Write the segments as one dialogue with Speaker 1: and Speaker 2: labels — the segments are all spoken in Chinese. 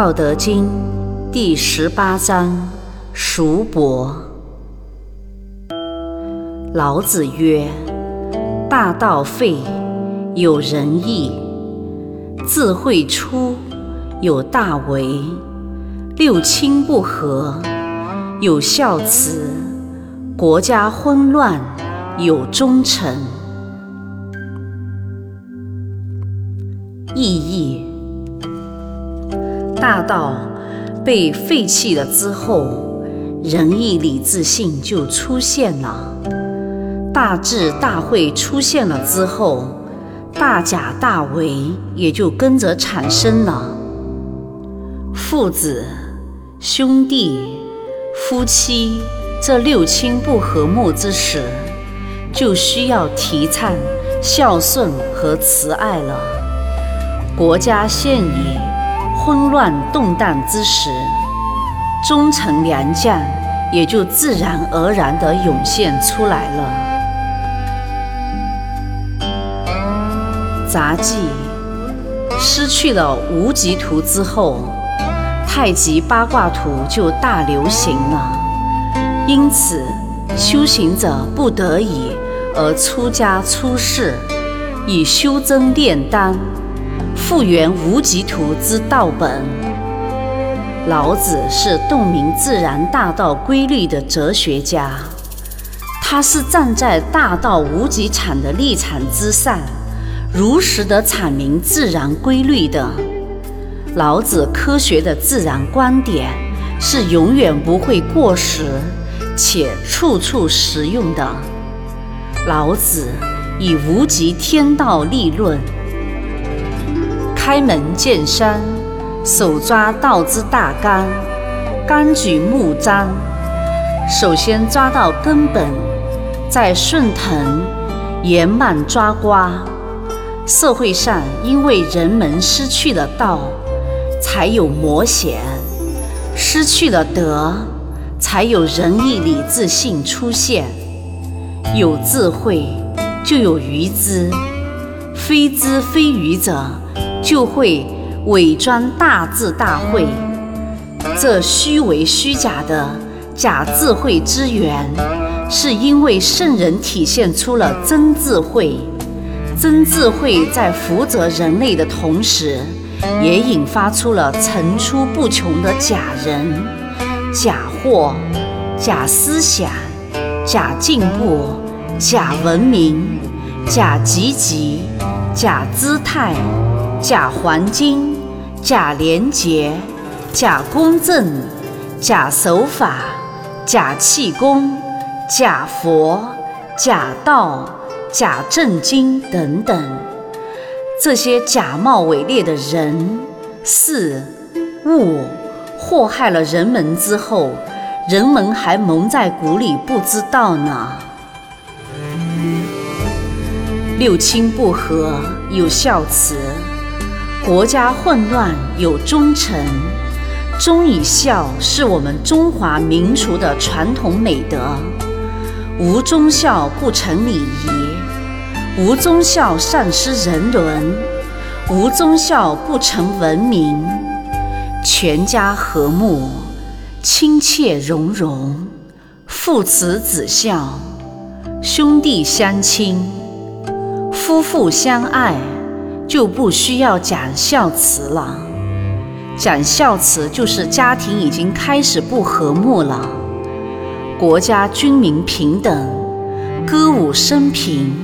Speaker 1: 道德经第十八章：叔伯。老子曰：“大道废，有仁义；智慧出，有大为；六亲不和，有孝慈；国家混乱，有忠臣。”意义。大道被废弃了之后，仁义礼智信就出现了；大智大慧出现了之后，大甲大为也就跟着产生了。父子、兄弟、夫妻这六亲不和睦之时，就需要提倡孝顺和慈爱了。国家现已。混乱动荡之时，忠臣良将也就自然而然地涌现出来了。杂技失去了无极图之后，太极八卦图就大流行了。因此，修行者不得已而出家出世，以修真炼丹。复原无极图之道本。老子是洞明自然大道规律的哲学家，他是站在大道无极场的立场之上，如实的阐明自然规律的。老子科学的自然观点是永远不会过时，且处处实用的。老子以无极天道立论。开门见山，手抓道之大纲，纲举目张。首先抓到根本，再顺藤延蔓抓瓜。社会上因为人们失去了道，才有魔险；失去了德，才有仁义礼智信出现。有智慧，就有愚之；非知非愚者。就会伪装大智大慧，这虚伪虚假的假智慧之源，是因为圣人体现出了真智慧。真智慧在福泽人类的同时，也引发出了层出不穷的假人、假货、假思想、假进步、假文明、假积极、假姿态。假黄金，假廉洁，假公正，假守法，假气功，假佛，假道，假正经等等，这些假冒伪劣的人事物，祸害了人们之后，人们还蒙在鼓里不知道呢。六亲不和，有孝慈。国家混乱有忠臣，忠与孝是我们中华民族的传统美德。无忠孝不成礼仪，无忠孝丧失人伦，无忠孝不成文明。全家和睦，亲切融融，父慈子孝，兄弟相亲，夫妇相爱。就不需要讲孝慈了，讲孝慈就是家庭已经开始不和睦了。国家军民平等，歌舞升平，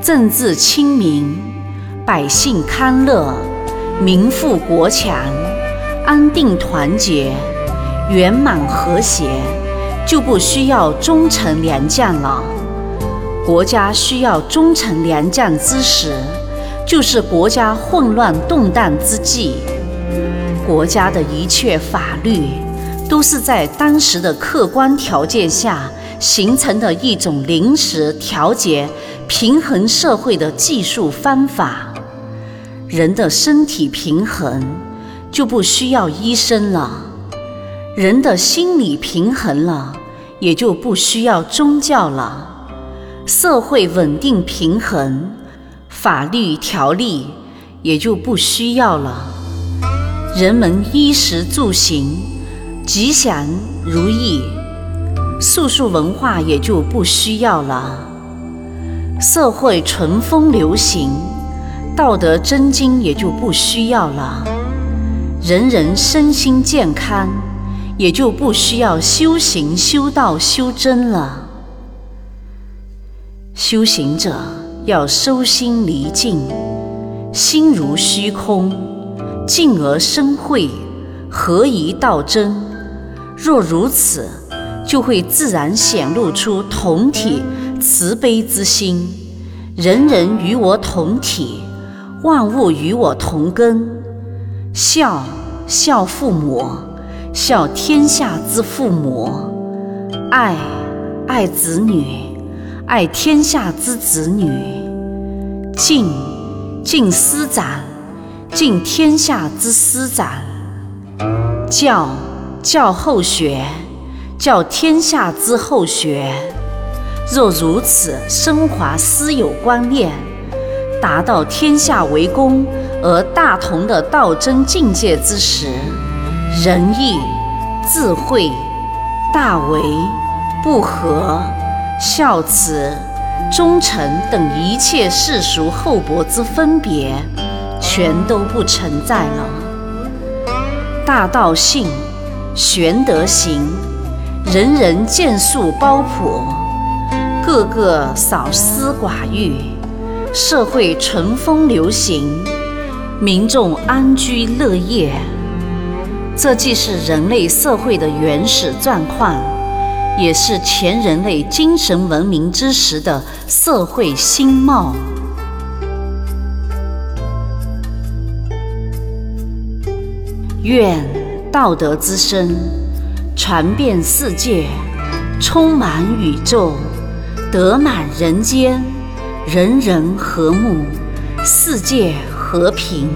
Speaker 1: 政治清明，百姓康乐，民富国强，安定团结，圆满和谐，就不需要忠臣良将了。国家需要忠臣良将之时。就是国家混乱动荡之际，国家的一切法律都是在当时的客观条件下形成的一种临时调节、平衡社会的技术方法。人的身体平衡就不需要医生了，人的心理平衡了也就不需要宗教了，社会稳定平衡。法律条例也就不需要了，人们衣食住行吉祥如意，素素文化也就不需要了。社会淳风流行，道德真经也就不需要了。人人身心健康，也就不需要修行、修道、修真了。修行者要收心离境，心如虚空，静而生慧，合一道真。若如此，就会自然显露出同体慈悲之心，人人与我同体，万物与我同根。孝孝父母，孝天下之父母；爱爱子女。爱天下之子女，敬敬师长，敬天下之师长；教教后学，教天下之后学。若如此升华私有观念，达到天下为公而大同的道真境界之时，仁义、智慧、大为、不和。孝慈、忠诚等一切世俗厚薄之分别，全都不存在了。大道性，玄德行，人人见树包朴，个个少私寡欲，社会淳风流行，民众安居乐业。这既是人类社会的原始状况。也是前人类精神文明之时的社会新貌。愿道德之声传遍世界，充满宇宙，得满人间，人人和睦，世界和平。